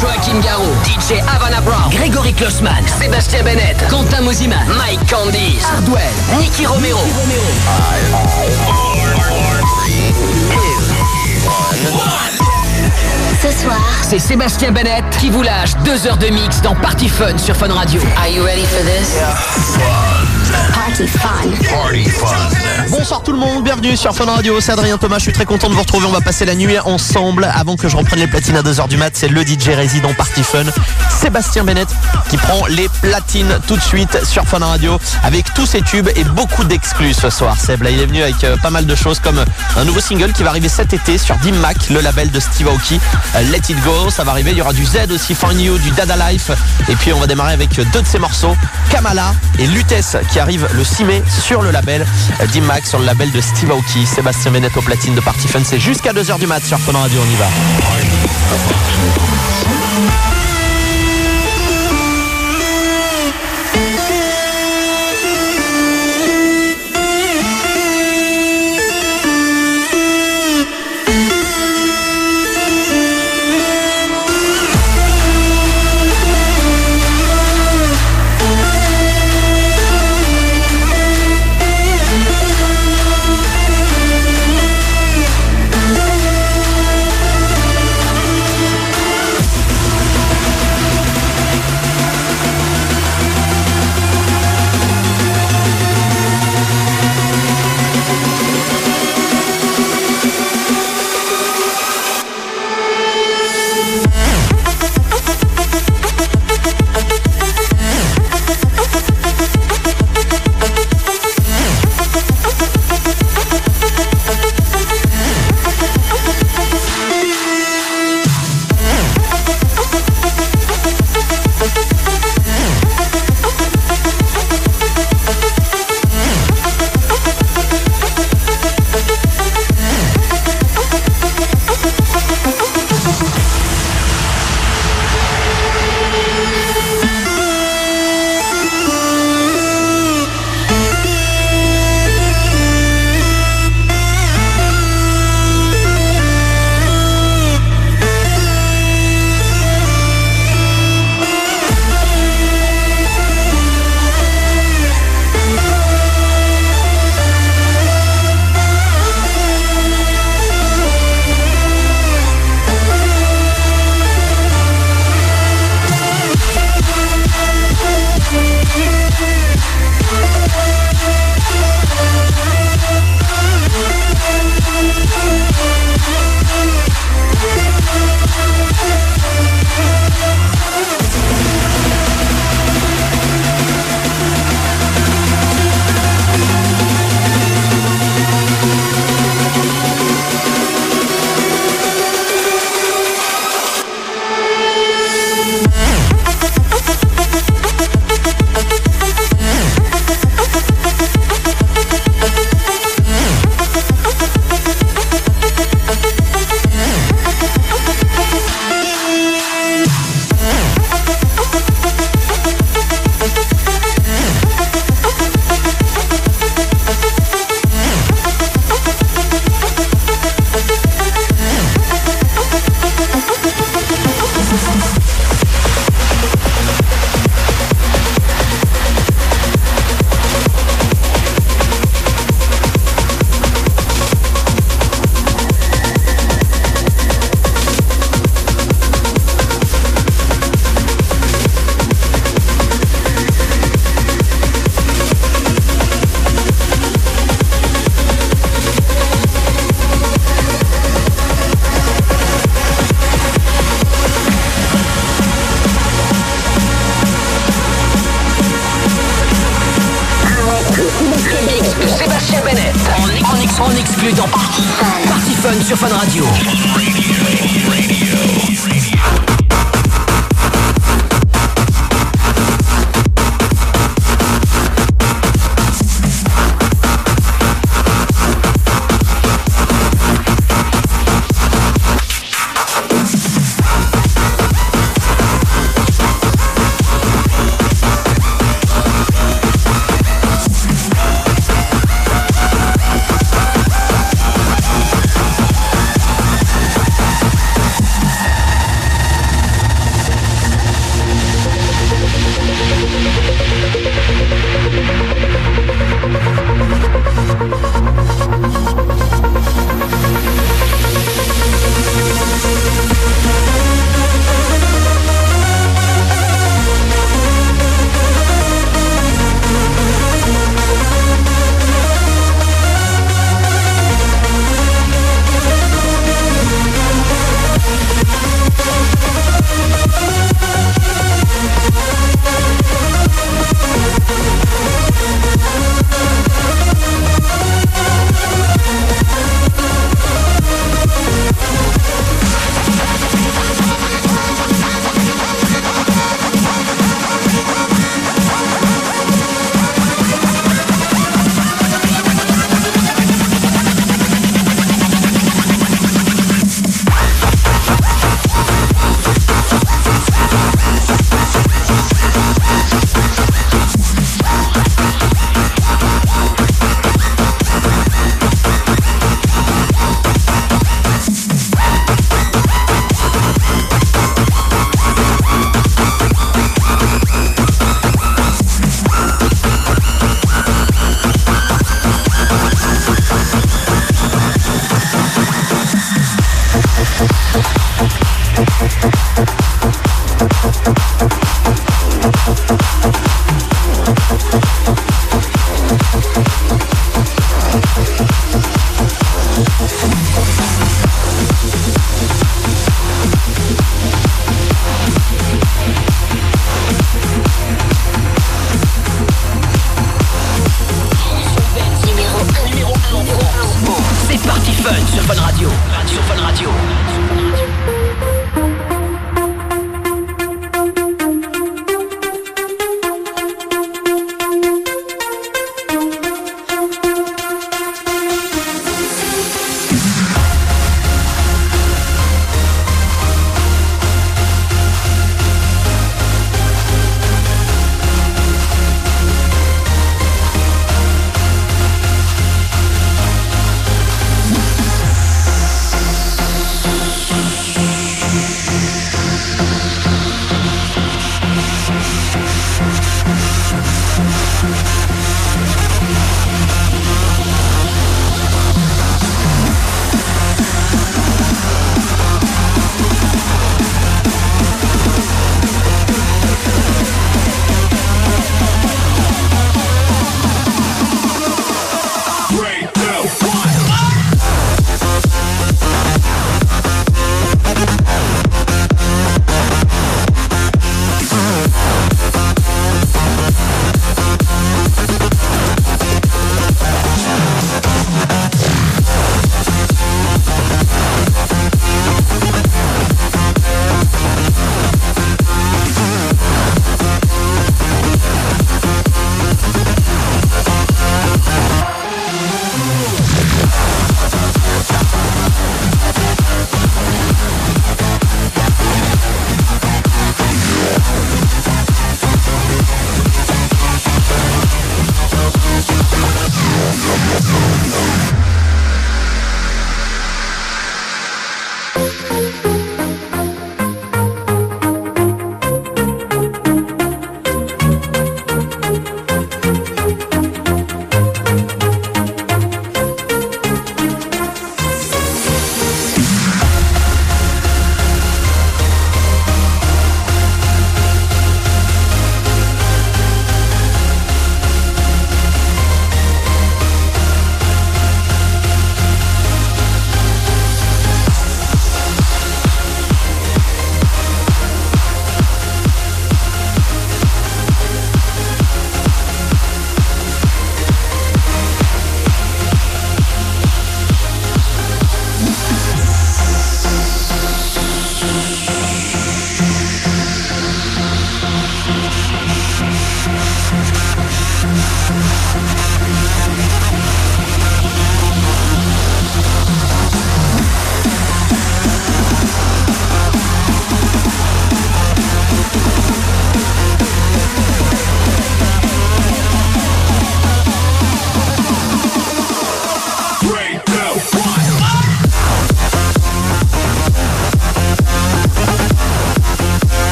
Joachim Garou, DJ Havana Brown, Grégory Klossman, Sébastien Bennett, Quentin Mosiman, Mike Candice, Hardwell, Nicky Romero. Ce soir, C'est Sébastien Bennett qui vous lâche deux heures de mix dans Party Fun sur Fun Radio. Are you ready for this? Party fun. Bonsoir tout le monde, bienvenue sur Fun Radio, c'est Adrien Thomas, je suis très content de vous retrouver, on va passer la nuit ensemble avant que je reprenne les platines à 2h du mat, c'est le DJ résident Party Fun, Sébastien Bennett qui prend les platines tout de suite sur Fun Radio avec tous ses tubes et beaucoup d'exclus ce soir. Seb, là il est venu avec euh, pas mal de choses comme un nouveau single qui va arriver cet été sur Dim Mac, le label de Steve Aoki, euh, Let It Go, ça va arriver, il y aura du Z aussi, Find You, du Dada Life et puis on va démarrer avec euh, deux de ses morceaux, Kamala et Lutès qui arrive le 6 mai sur le label Dim Mac, sur le label de Steve Aoki, Sébastien Bennett au platine de Party Fun, c'est jusqu'à 2h du mat sur Fun Radio, on y va.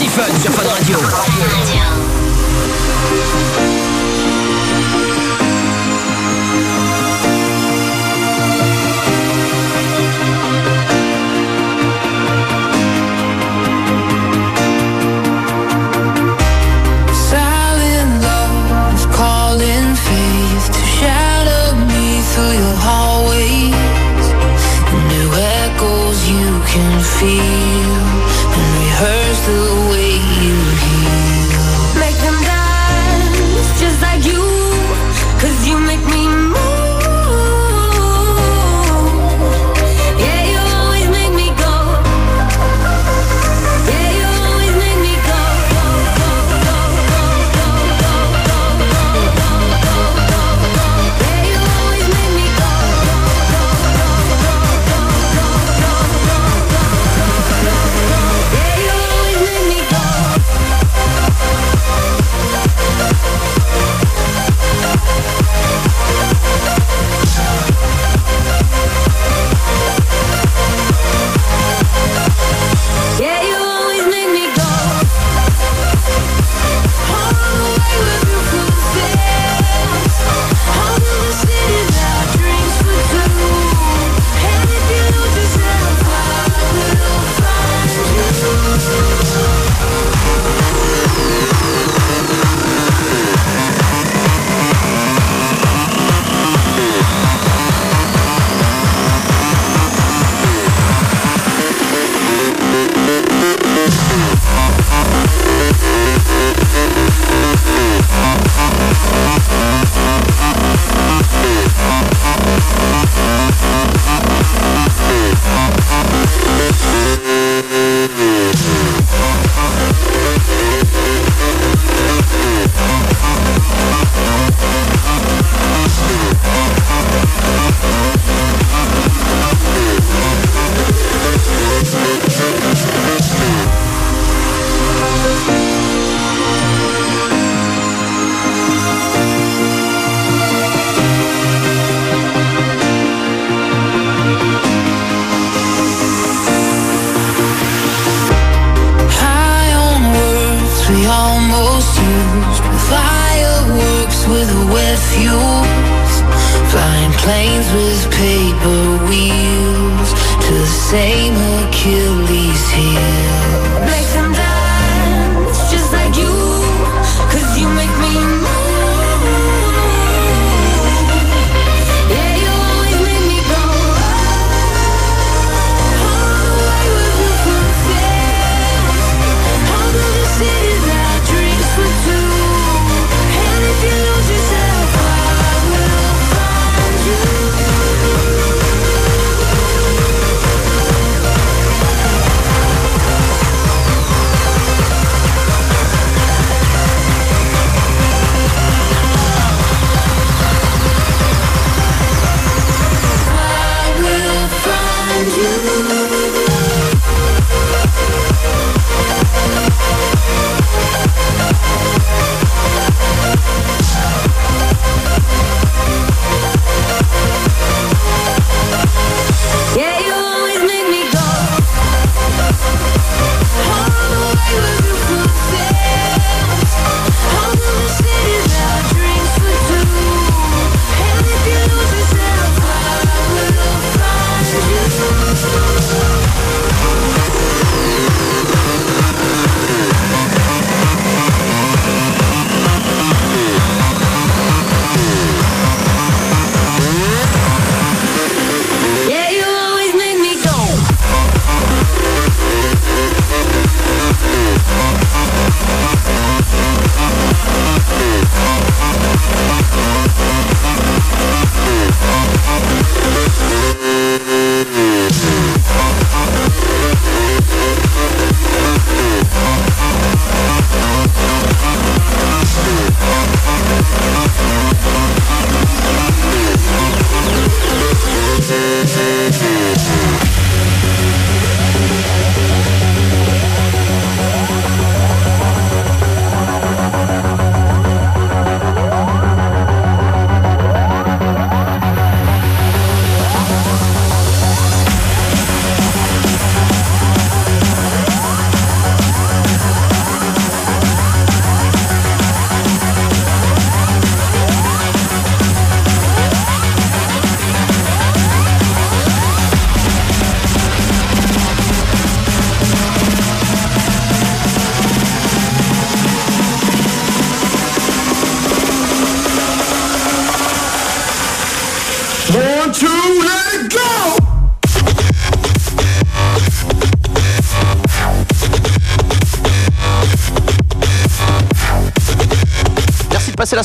Antiphone sur Fun Radio.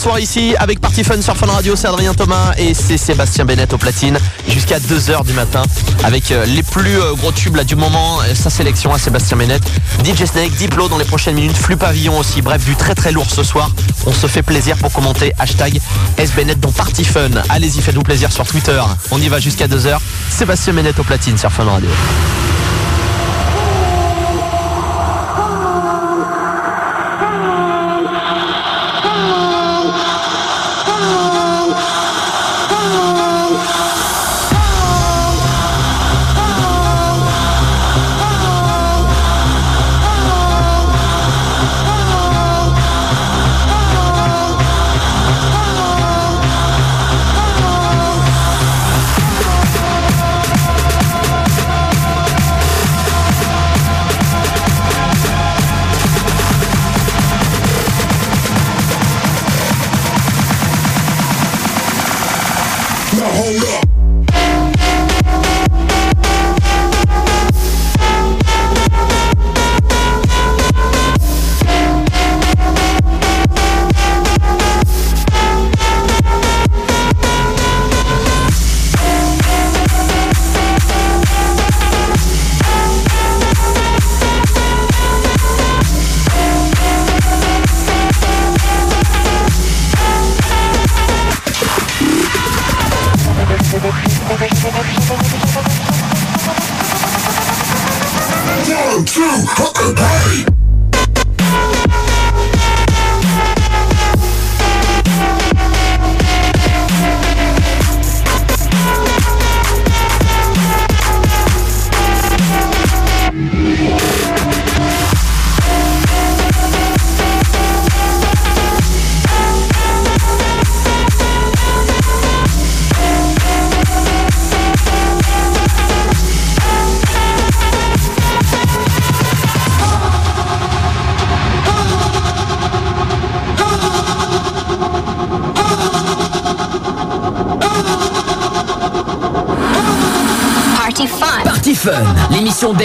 Soirée ici avec Party Fun sur Fun Radio. C'est Adrien Thomas et c'est Sébastien Bennett au platine jusqu'à 2h du matin avec euh, les plus euh, gros tubes là, du moment. euh, Sa sélection à Sébastien Bennett. DJ Snake, Diplo dans les prochaines minutes. Flux Pavillon aussi. Bref, du très très lourd ce soir. On se fait plaisir pour commenter. Hashtag SBennett dans Party Fun. Allez-y, faites-nous plaisir sur Twitter. On y va jusqu'à 2h. Sébastien Bennett au platine sur Fun Radio.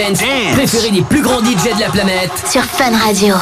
Dance, préférée des plus grands DJ de la planète. sur Fun Radio.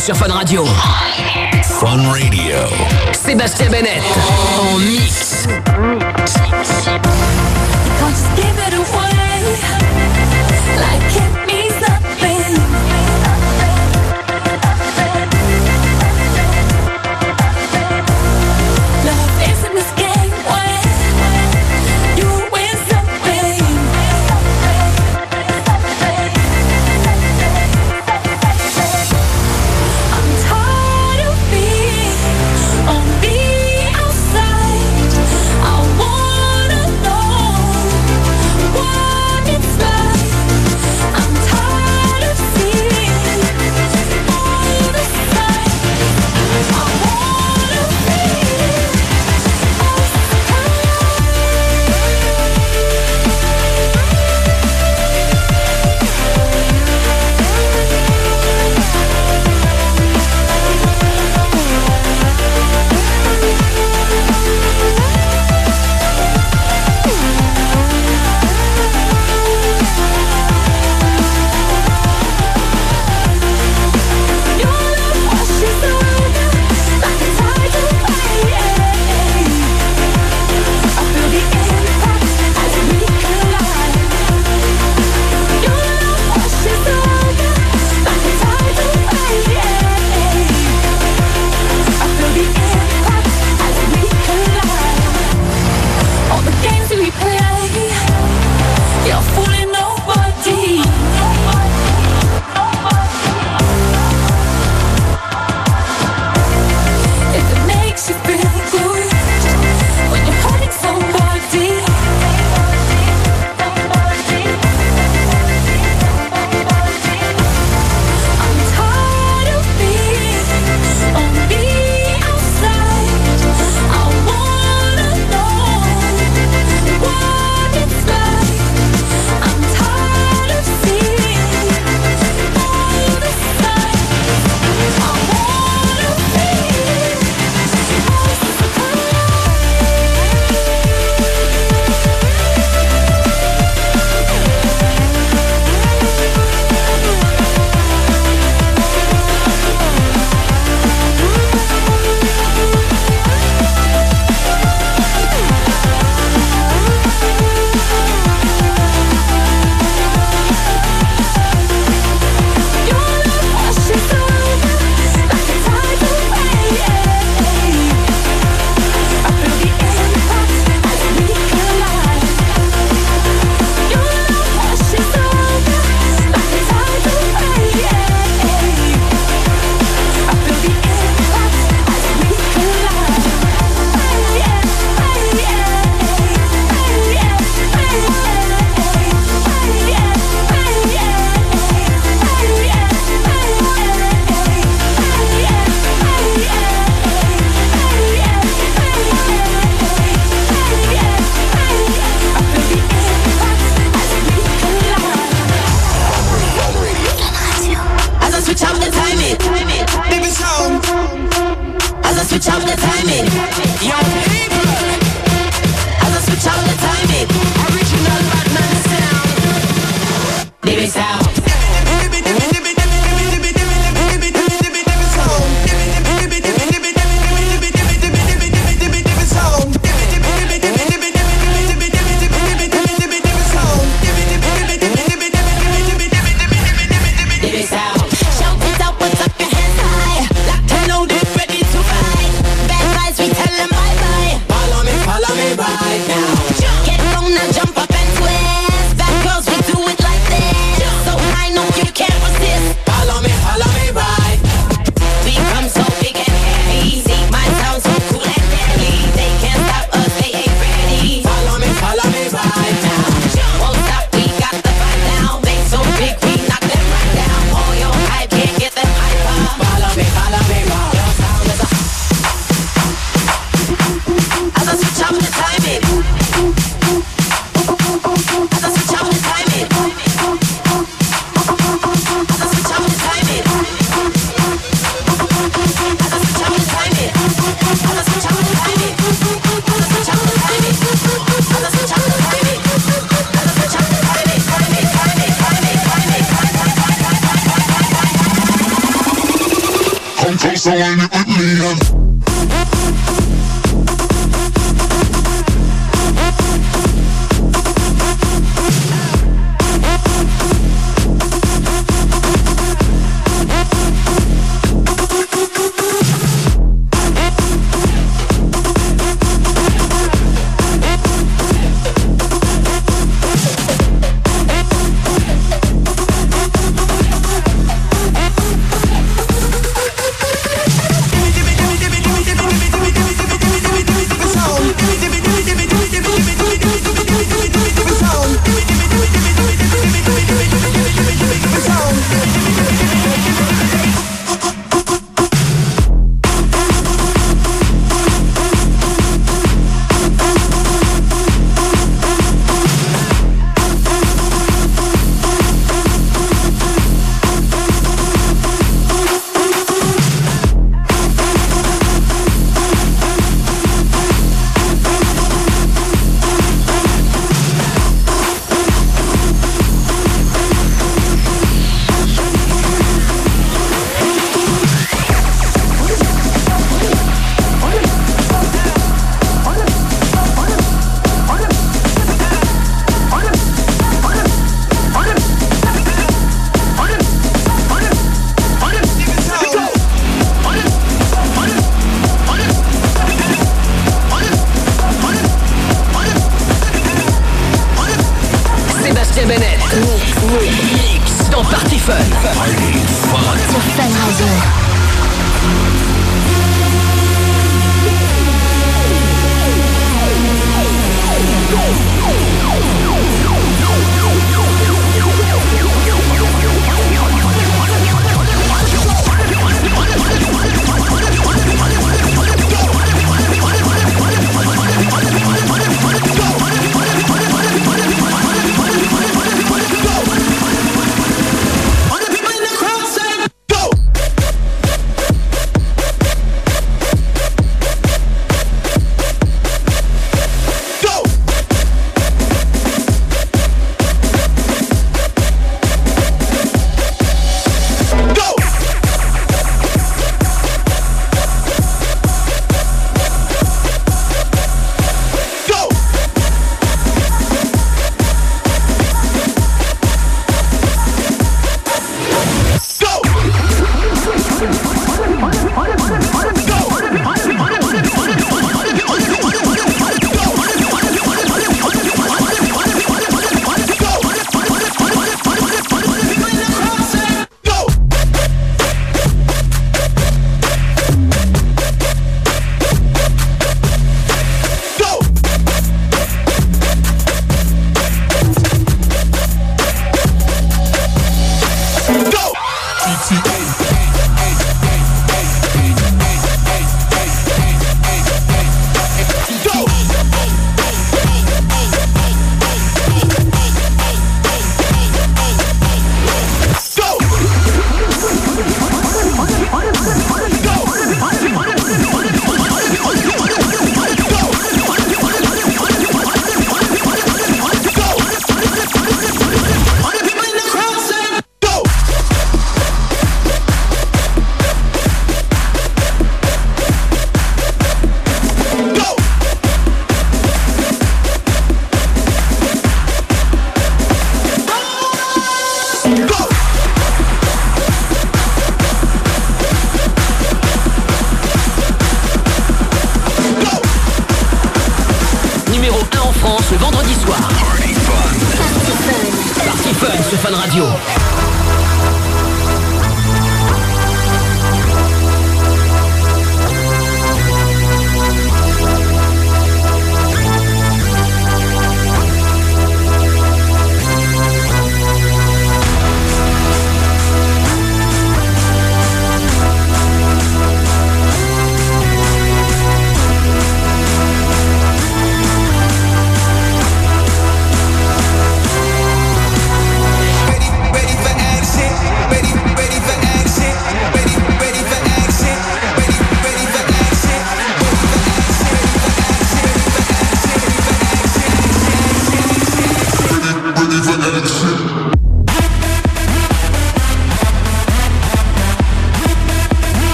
Sur Fun Radio.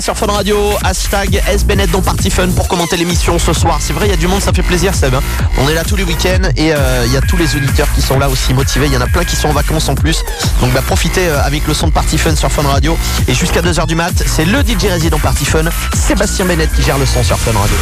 Sur Fun Radio, hashtag SBNet dans Party Fun pour commenter l'émission ce soir. C'est vrai, il y a du monde, ça fait plaisir Seb. hein. On est là tous les week-ends et euh, il y a tous les auditeurs qui sont là aussi motivés. Il y en a plein qui sont en vacances en plus. Donc bah, profitez euh, avec le son de Party Fun sur Fun Radio. Et jusqu'à 2h du mat, c'est le DJ résident Party Fun, Sébastien Bennett qui gère le son sur Fun Radio.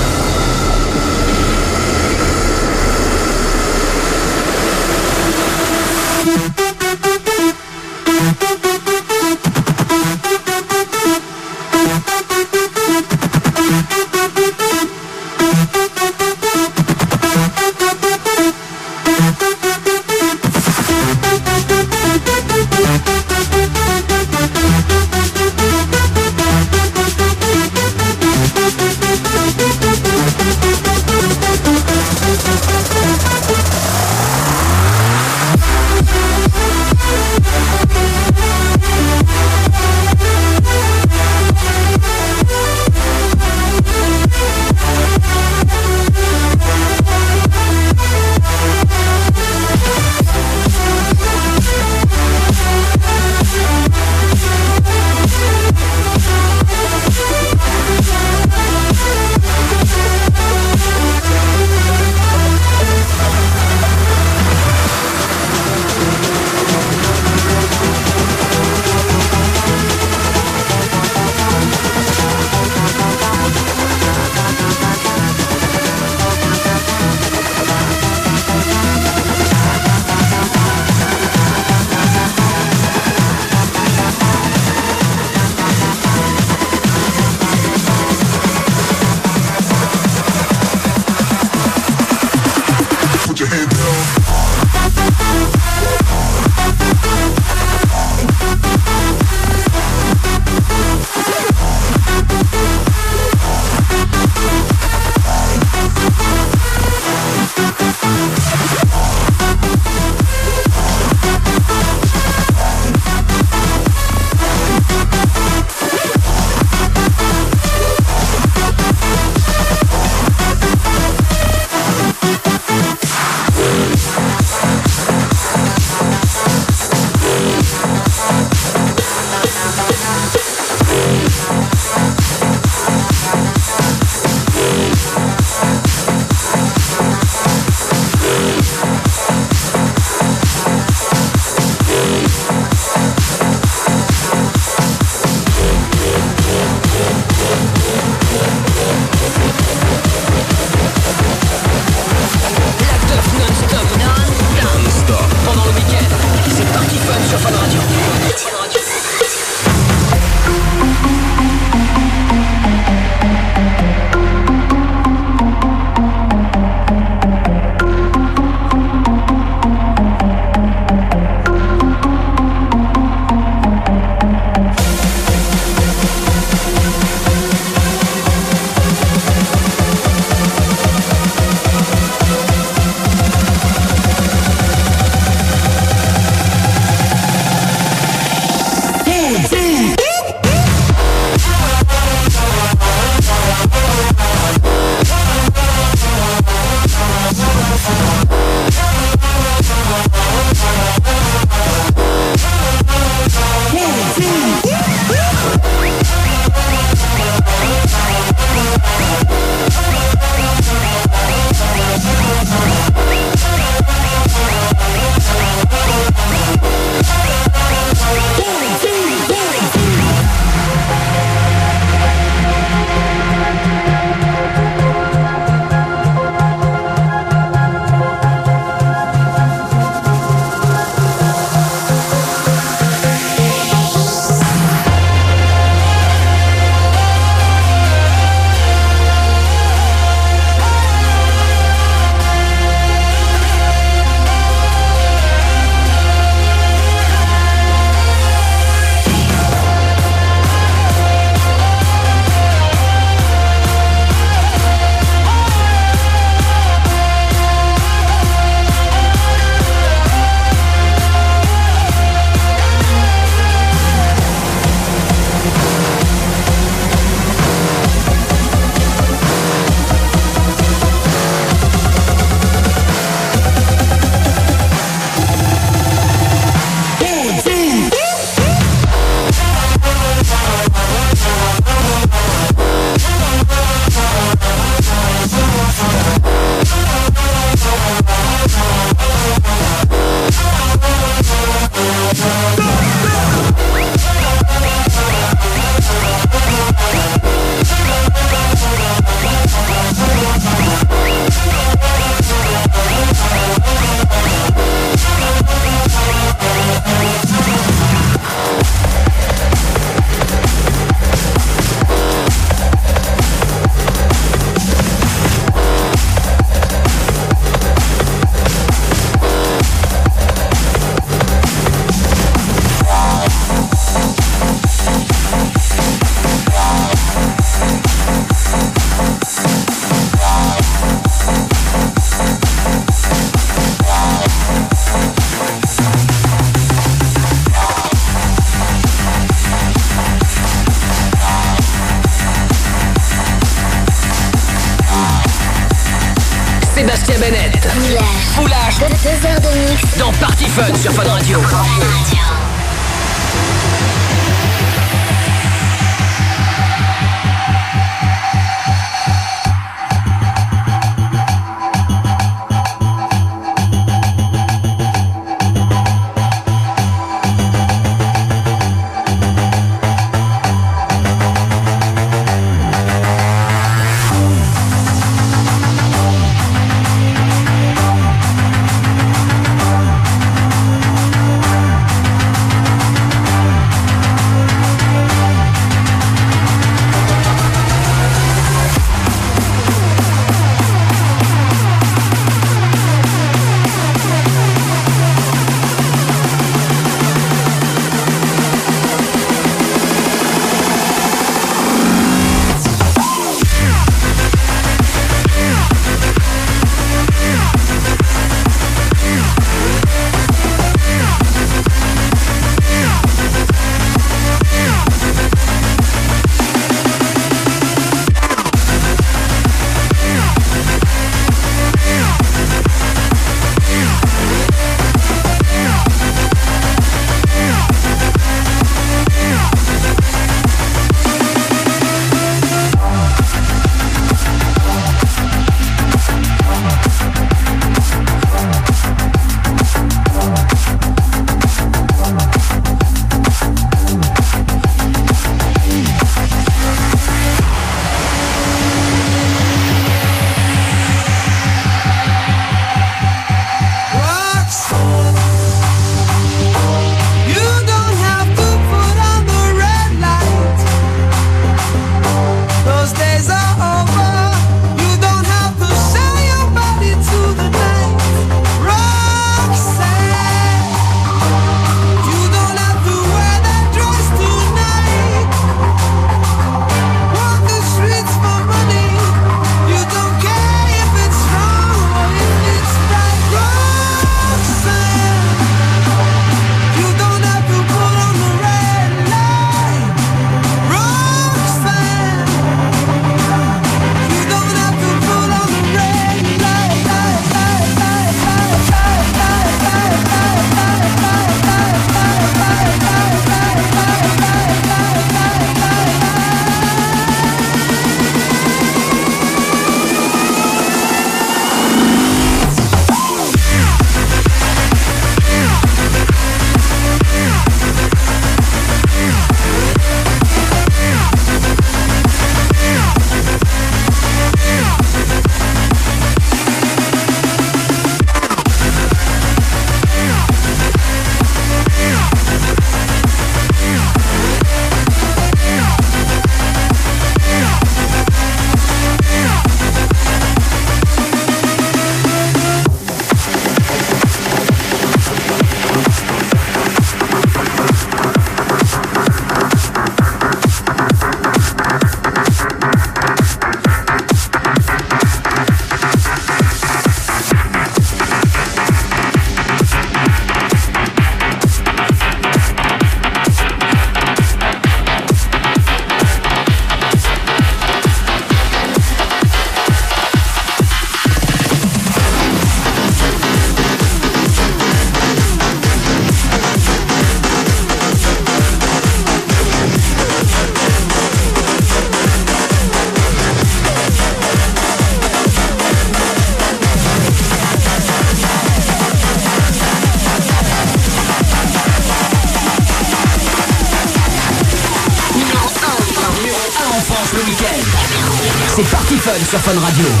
Sur Fun Radio.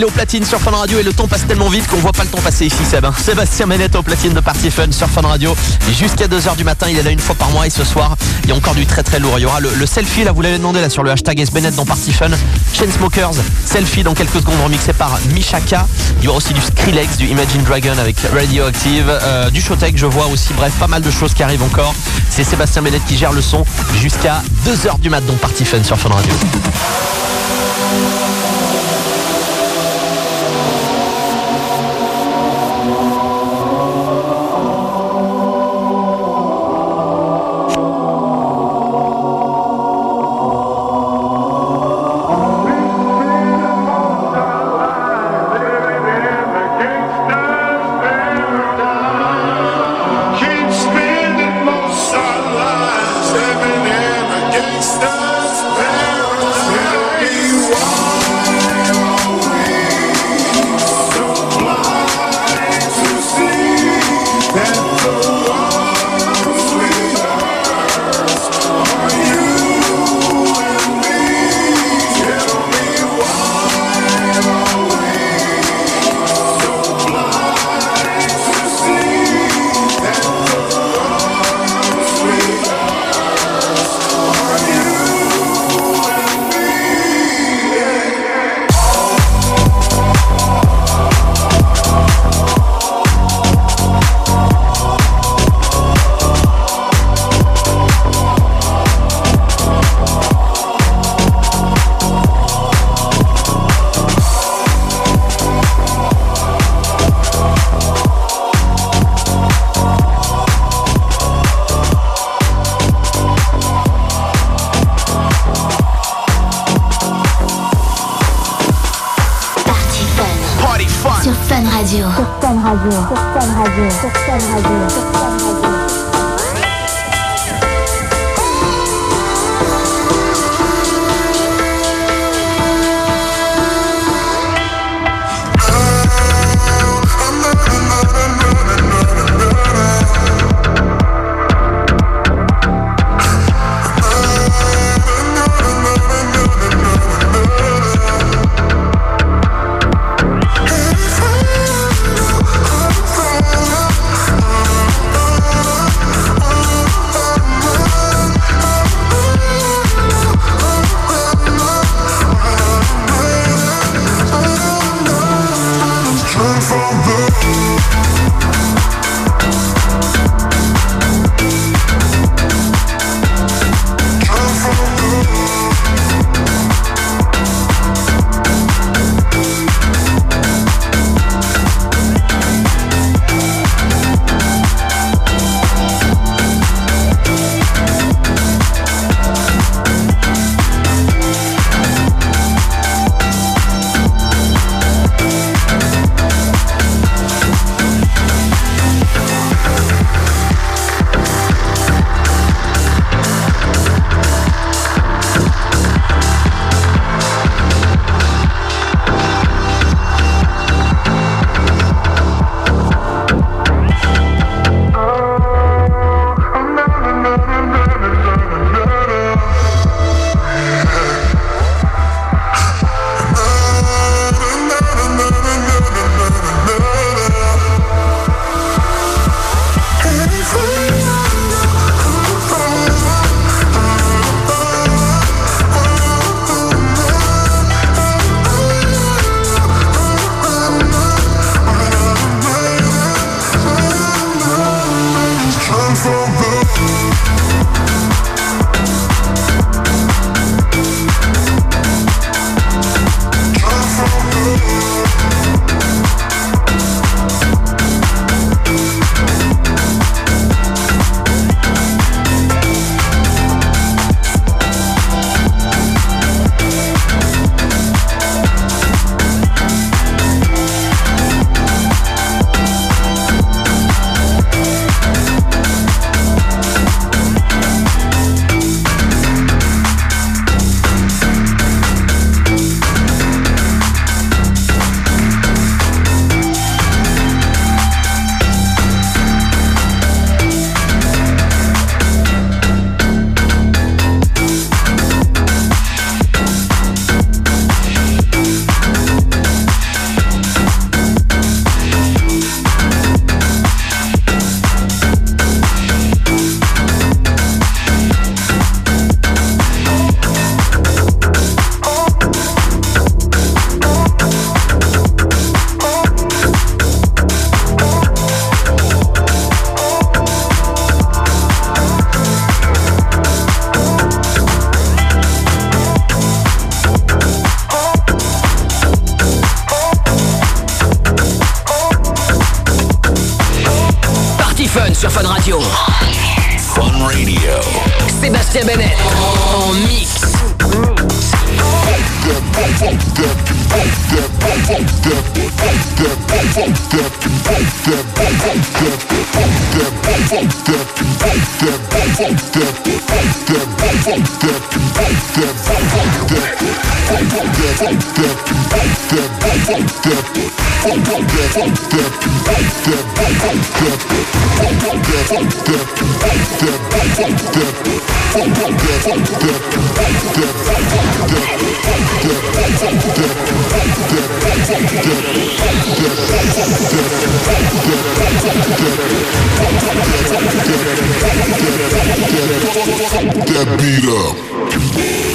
Qu'il est au platine sur Fun Radio et le temps passe tellement vite qu'on voit pas le temps passer ici Seb. hein. Sébastien Bennett au platine de Party Fun sur Fun Radio jusqu'à 2h du matin. Il est là une fois par mois et ce soir il y a encore du très très lourd. Il y aura le, selfie là, vous l'avez demandé là sur le hashtag SBennett dans Party Fun. Chainsmokers, selfie dans quelques secondes remixé par Mishaka. Il y aura aussi du Skrillex, du Imagine Dragon avec Radioactive, euh, du Showtech je vois aussi. Bref, pas mal de choses qui arrivent encore. C'est Sébastien Bennett qui gère le son jusqu'à 2h du mat dans Party Fun sur Fun Radio. That beat up.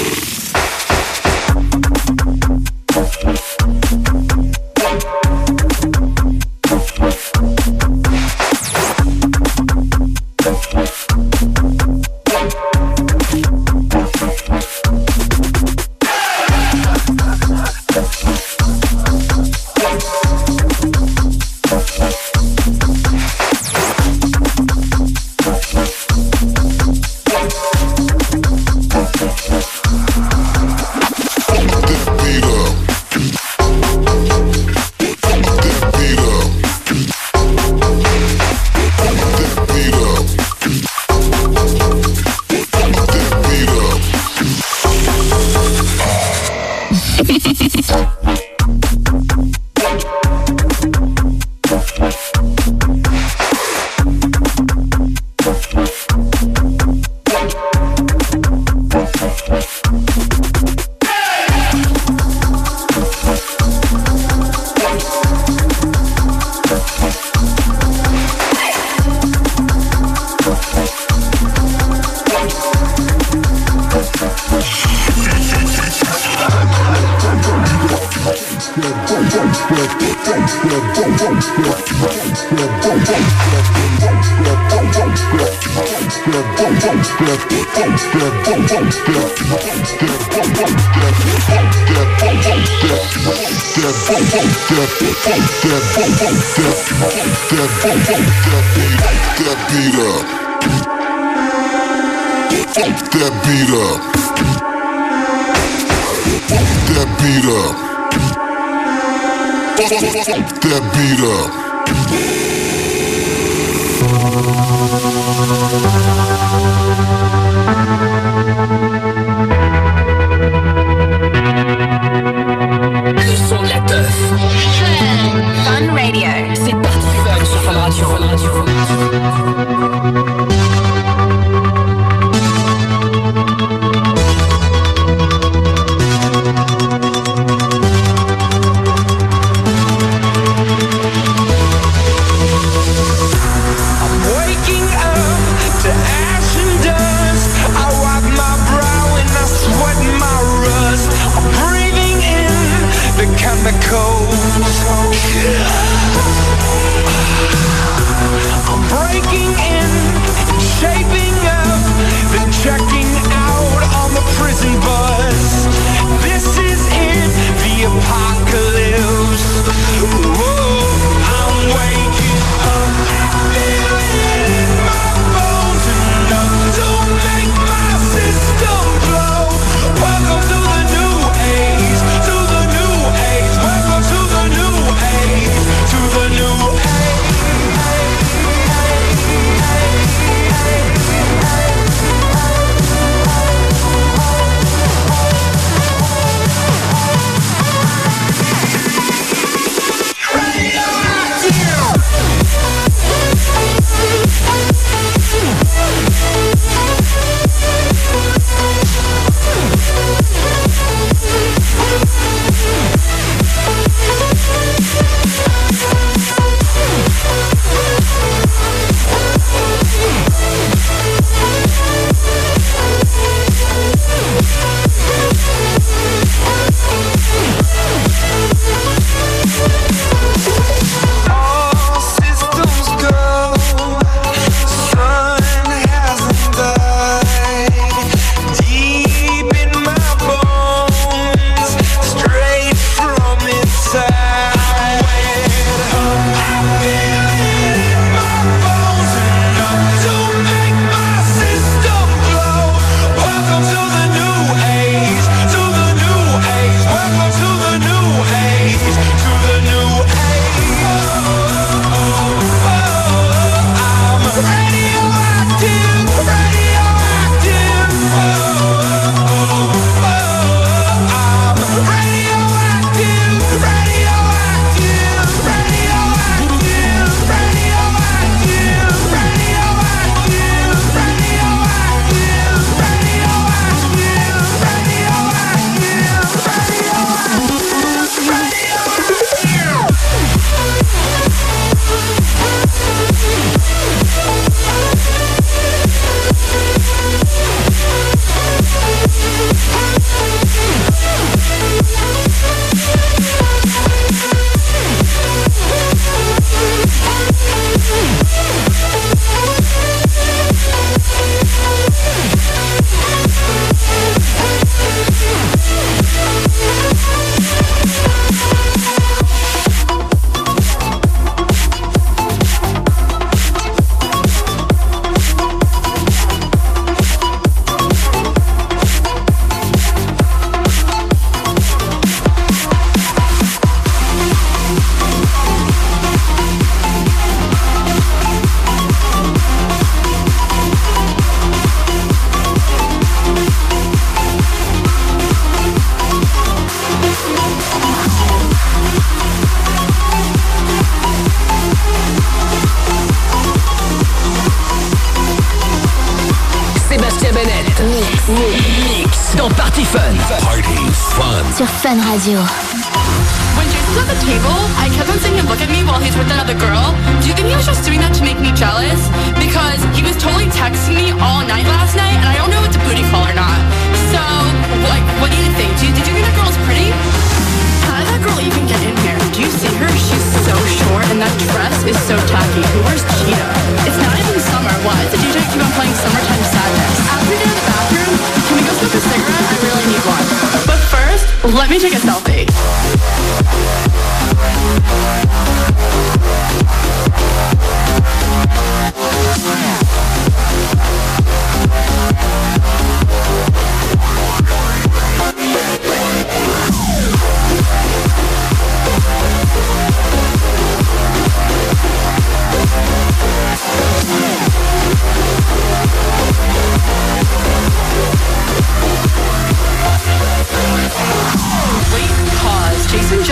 Fun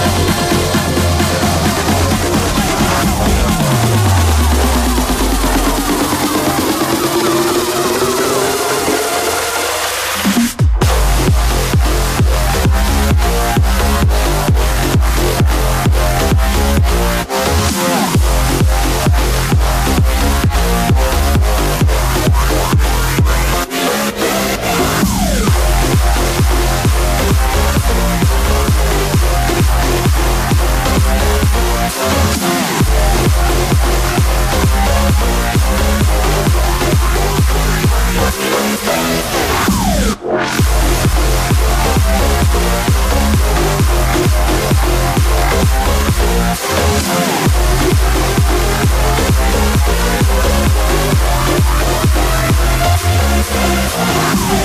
Yeah. Oh,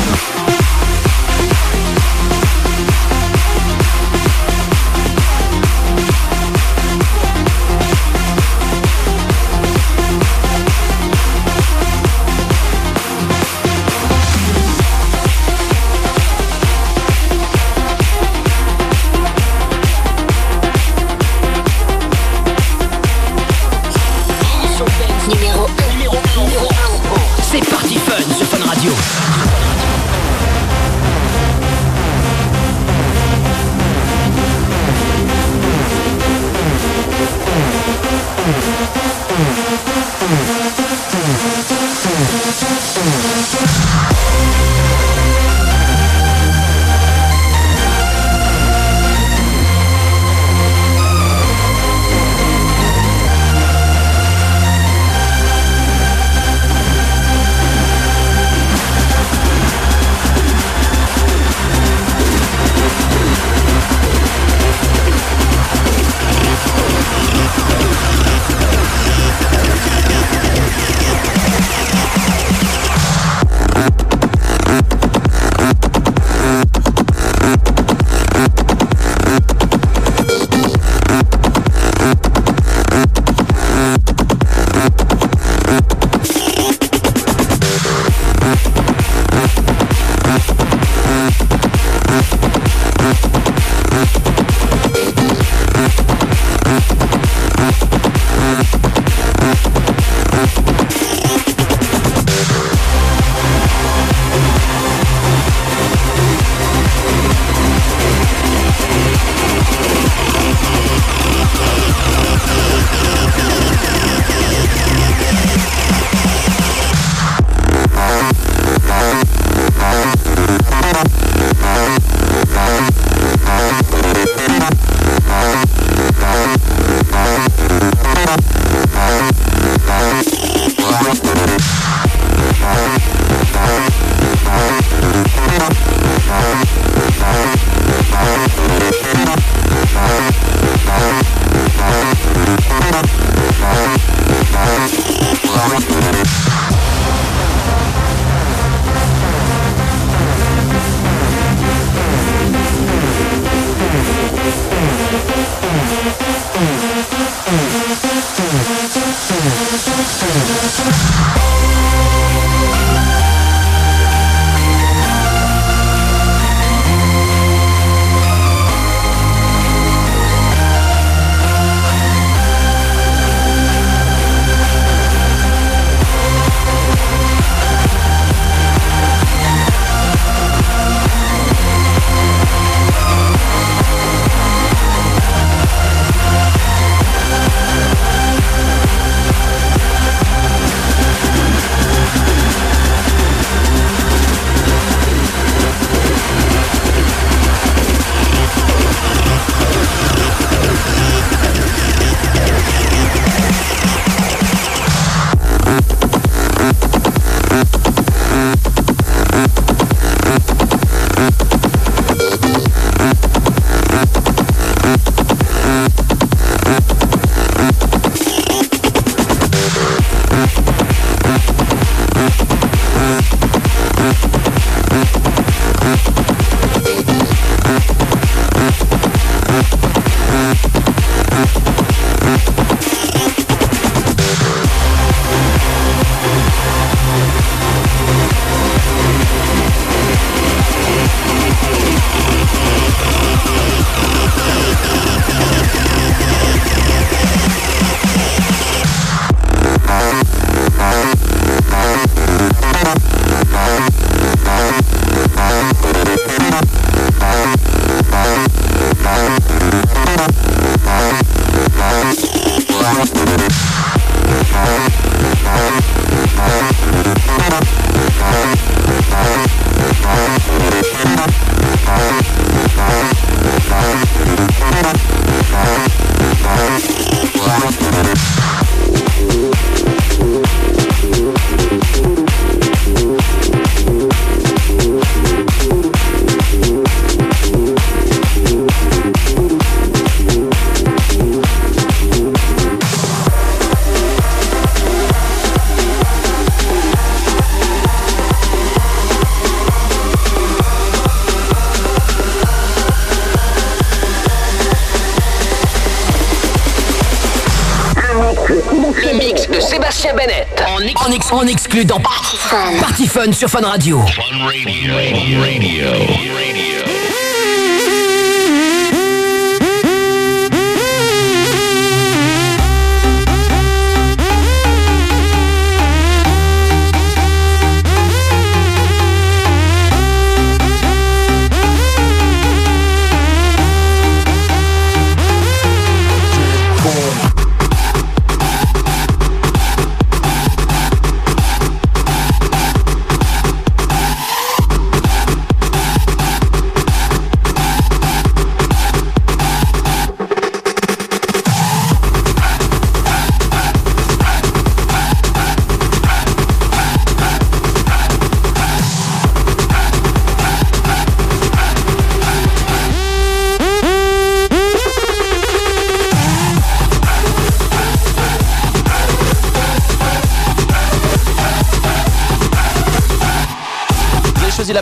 Fun. Sur Fun Radio. Fun. Radio.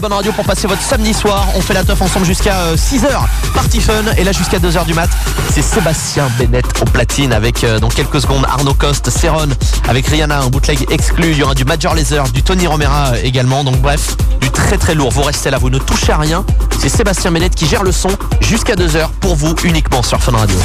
Bonne radio pour passer votre samedi soir. On fait la teuf ensemble jusqu'à 6h. Party Fun. Et là jusqu'à 2h du mat, c'est Sébastien Bennett au platine avec euh, dans quelques secondes Arnaud Coste, Céron, avec Rihanna, un bootleg exclu. Il y aura du Major Laser, du Tony Romera euh, également. Donc bref, du très très lourd. Vous restez là, vous ne touchez à rien. C'est Sébastien Bennett qui gère le son jusqu'à 2h pour vous uniquement sur Fun Radio.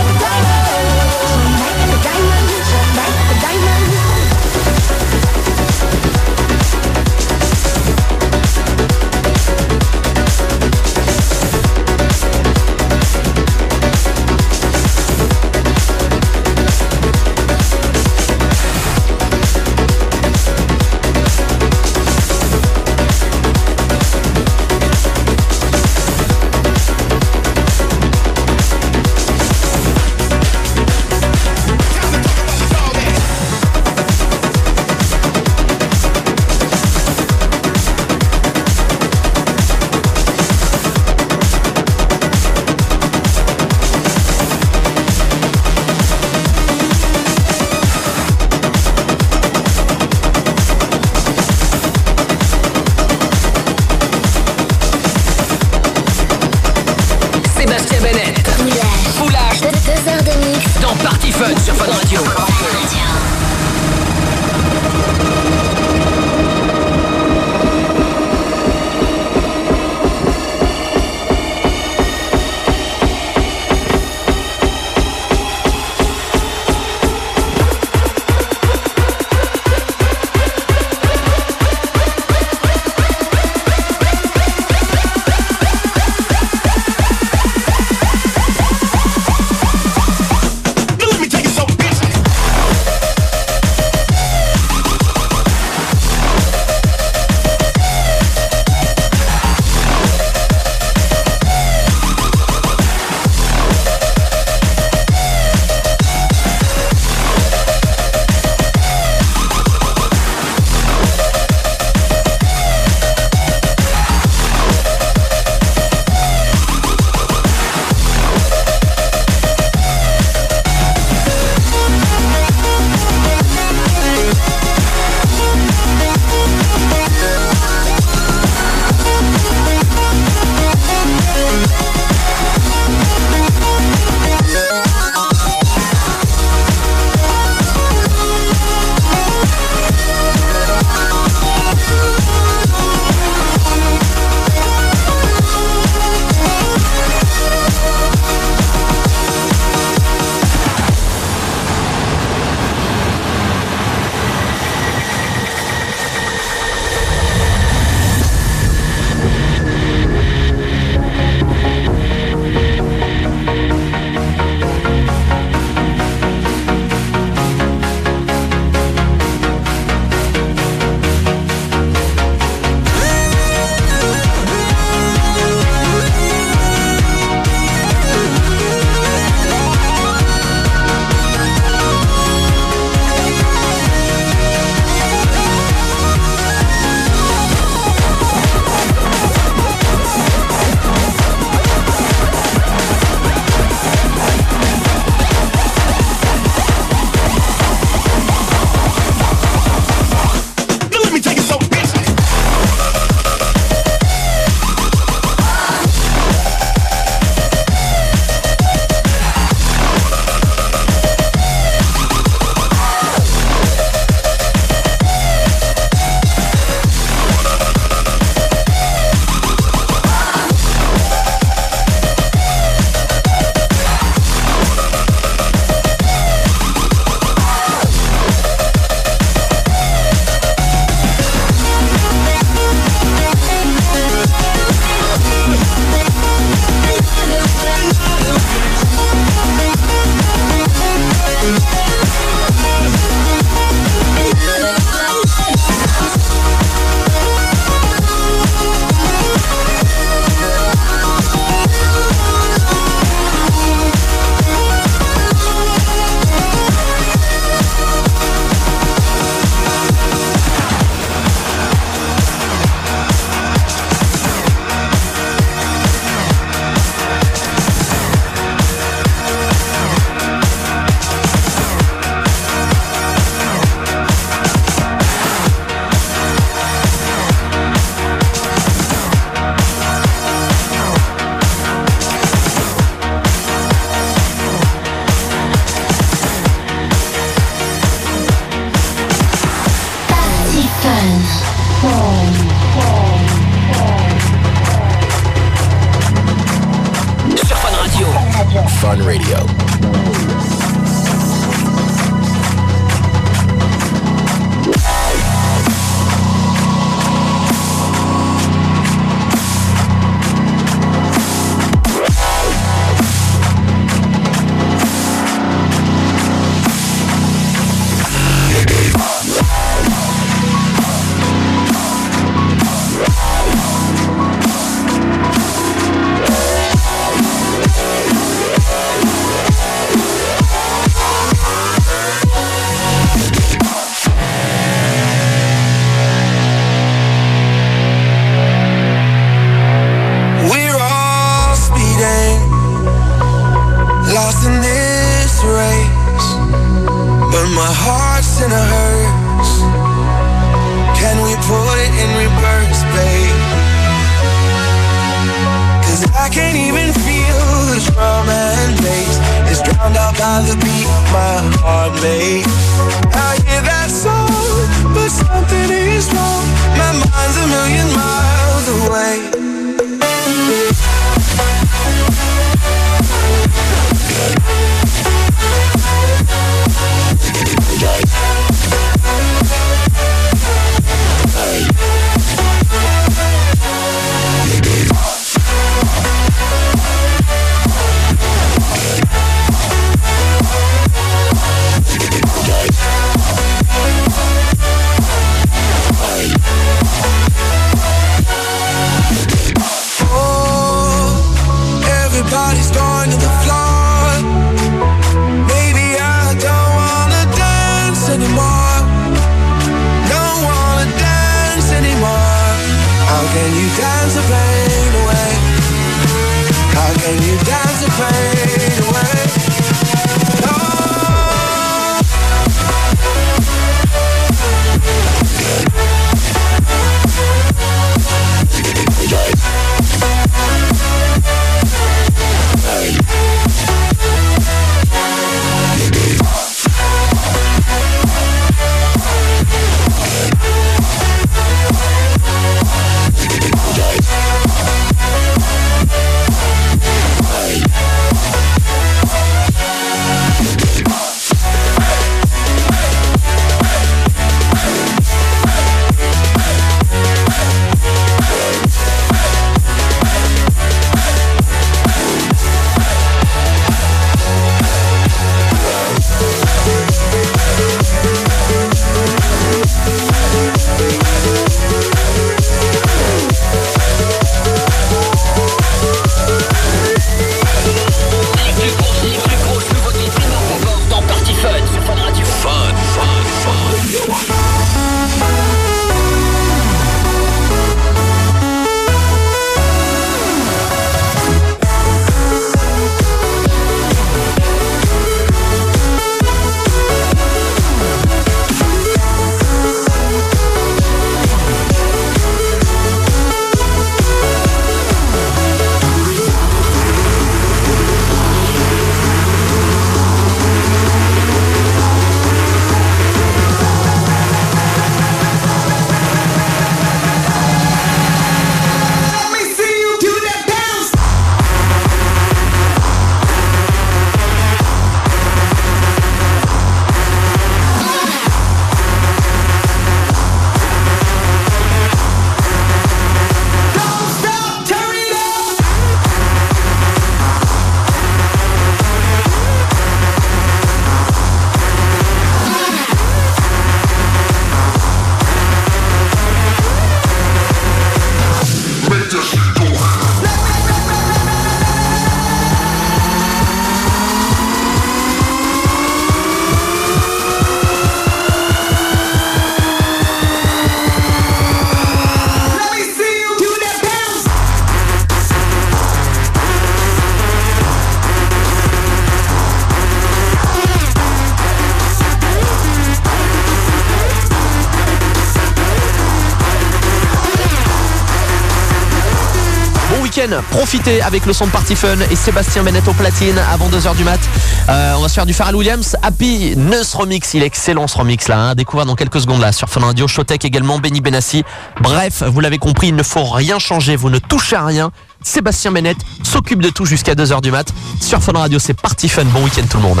Profitez avec le son de Party Fun et Sébastien Bennett au platine avant 2h du mat. Euh, on va se faire du Pharrell Williams. Happy Neus Remix. Il est excellent ce remix là. Hein. Découvert dans quelques secondes là sur Fun Radio. Showtech également. Benny Benassi. Bref, vous l'avez compris, il ne faut rien changer. Vous ne touchez à rien. Sébastien Bennett s'occupe de tout jusqu'à 2h du mat. Sur Fun Radio, c'est Party Fun. Bon week-end tout le monde.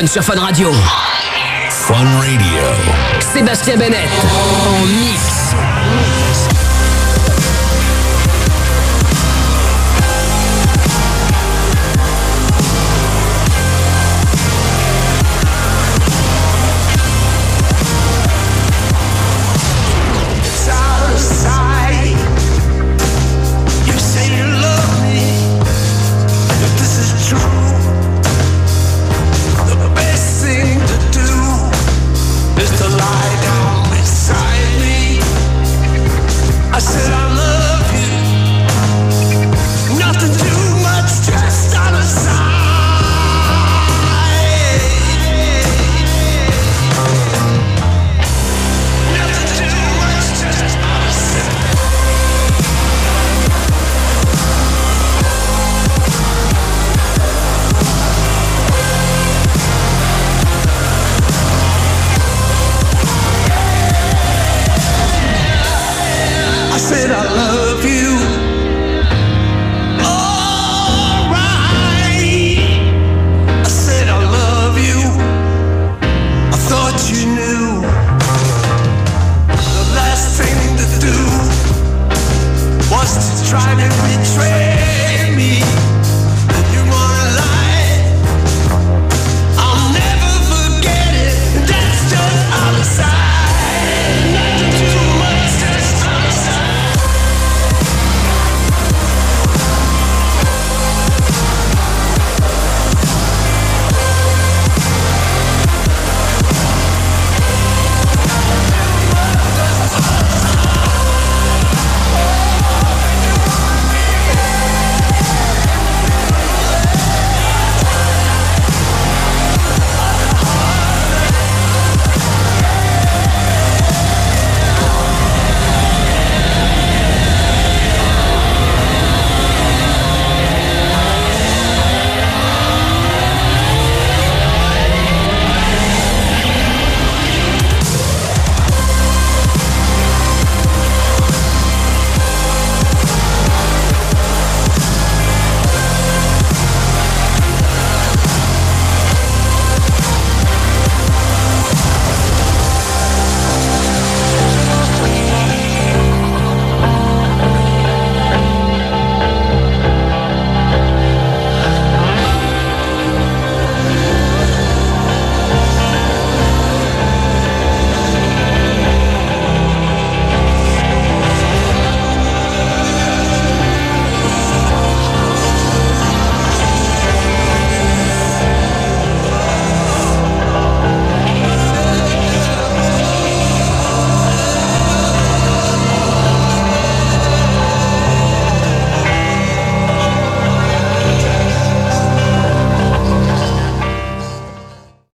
Fun sur Fun Radio. Fun Radio. Sébastien Bennett en